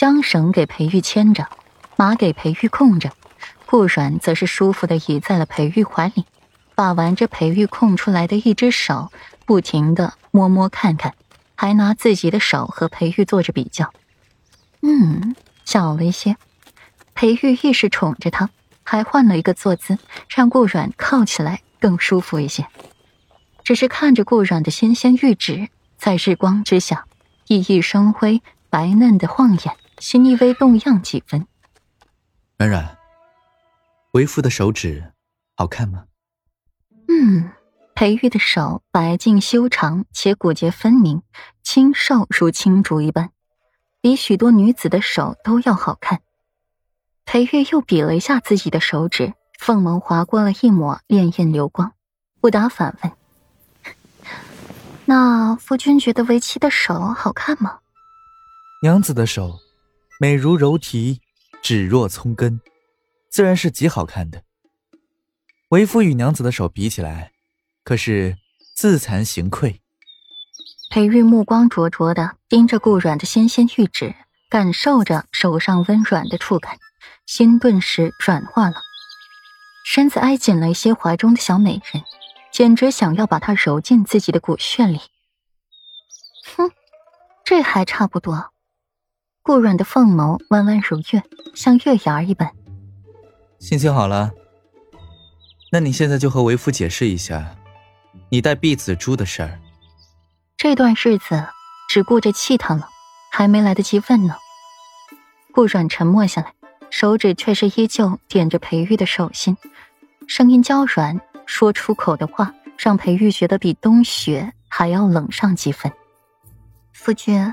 将绳给裴玉牵着，马给裴玉控着，顾软则是舒服的倚在了裴玉怀里，把玩着裴玉空出来的一只手，不停的摸摸看看，还拿自己的手和裴玉做着比较。嗯，小了一些。裴玉亦是宠着他，还换了一个坐姿，让顾软靠起来更舒服一些。只是看着顾软的纤纤玉指，在日光之下熠熠生辉，白嫩的晃眼，心意微动漾几分。软软，为夫的手指好看吗？嗯，裴玉的手白净修长，且骨节分明，清瘦如青竹一般，比许多女子的手都要好看。裴玉又比了一下自己的手指，凤眸划过了一抹潋滟流光，不答反问。那夫君觉得为妻的手好看吗？娘子的手，美如柔荑，指若葱根，自然是极好看的。为夫与娘子的手比起来，可是自惭形愧。裴玉目光灼灼的盯着顾软的纤纤玉指，感受着手上温软的触感，心顿时软化了，身子挨紧了一些怀中的小美人。简直想要把她揉进自己的骨血里。哼，这还差不多。顾软的凤眸弯弯如月，像月牙一般。心情好了，那你现在就和为夫解释一下，你带碧子珠的事儿。这段日子只顾着气他了，还没来得及问呢。顾软沉默下来，手指却是依旧点着裴玉的手心，声音娇软。说出口的话，让裴玉觉得比冬雪还要冷上几分。夫君，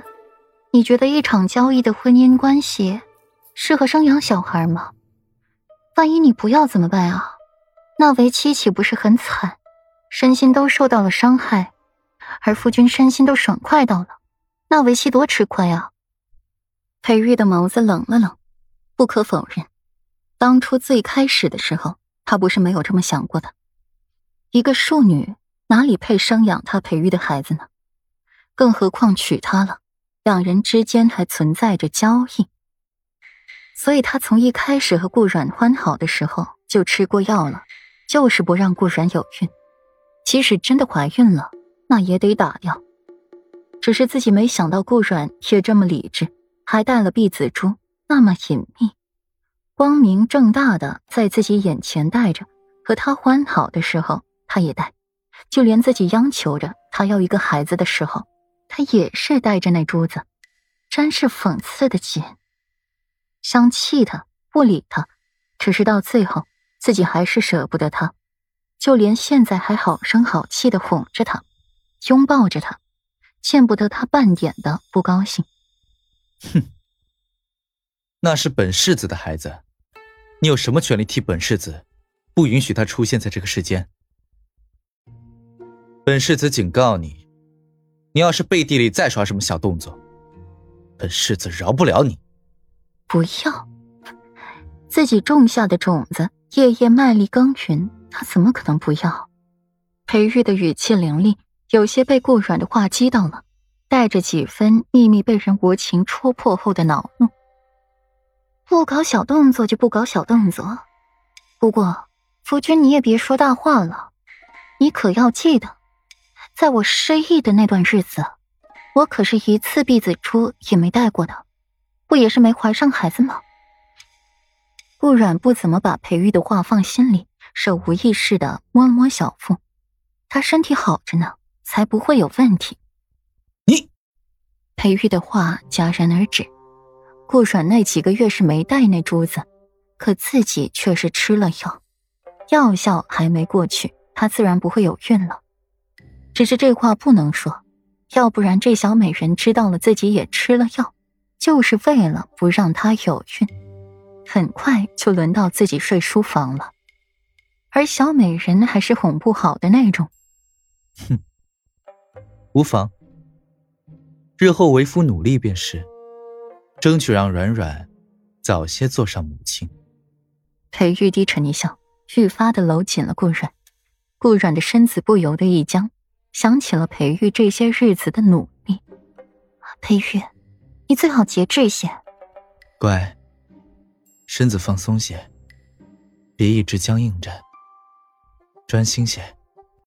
你觉得一场交易的婚姻关系适合生养小孩吗？万一你不要怎么办啊？那为妻岂不是很惨，身心都受到了伤害？而夫君身心都爽快到了，那为妻多吃亏啊！裴玉的眸子冷了冷，不可否认，当初最开始的时候，他不是没有这么想过的。一个庶女哪里配生养他培育的孩子呢？更何况娶她了，两人之间还存在着交易。所以他从一开始和顾阮欢好的时候就吃过药了，就是不让顾阮有孕。即使真的怀孕了，那也得打掉。只是自己没想到顾阮也这么理智，还带了碧紫珠，那么隐秘，光明正大的在自己眼前戴着。和他欢好的时候。他也带，就连自己央求着他要一个孩子的时候，他也是带着那珠子，真是讽刺的紧。想气他，不理他，只是到最后自己还是舍不得他，就连现在还好声好气的哄着他，拥抱着他，见不得他半点的不高兴。哼，那是本世子的孩子，你有什么权利替本世子不允许他出现在这个世间？本世子警告你，你要是背地里再耍什么小动作，本世子饶不了你。不要，自己种下的种子，夜夜卖力耕耘，他怎么可能不要？裴玉的语气凌厉，有些被顾软的话激到了，带着几分秘密被人无情戳破后的恼怒。不搞小动作就不搞小动作，不过夫君你也别说大话了，你可要记得。在我失忆的那段日子，我可是一次避子珠也没带过的，不也是没怀上孩子吗？顾软不怎么把裴玉的话放心里，手无意识的摸了摸小腹，他身体好着呢，才不会有问题。你，裴玉的话戛然而止。顾软那几个月是没带那珠子，可自己却是吃了药，药效还没过去，他自然不会有孕了。只是这话不能说，要不然这小美人知道了自己也吃了药，就是为了不让她有孕。很快就轮到自己睡书房了，而小美人还是哄不好的那种。哼，无妨，日后为夫努力便是，争取让软软早些做上母亲。裴玉低沉一笑，愈发的搂紧了顾软，顾软的身子不由得一僵。想起了裴玉这些日子的努力，裴玉，你最好节制些，乖，身子放松些，别一直僵硬着，专心些。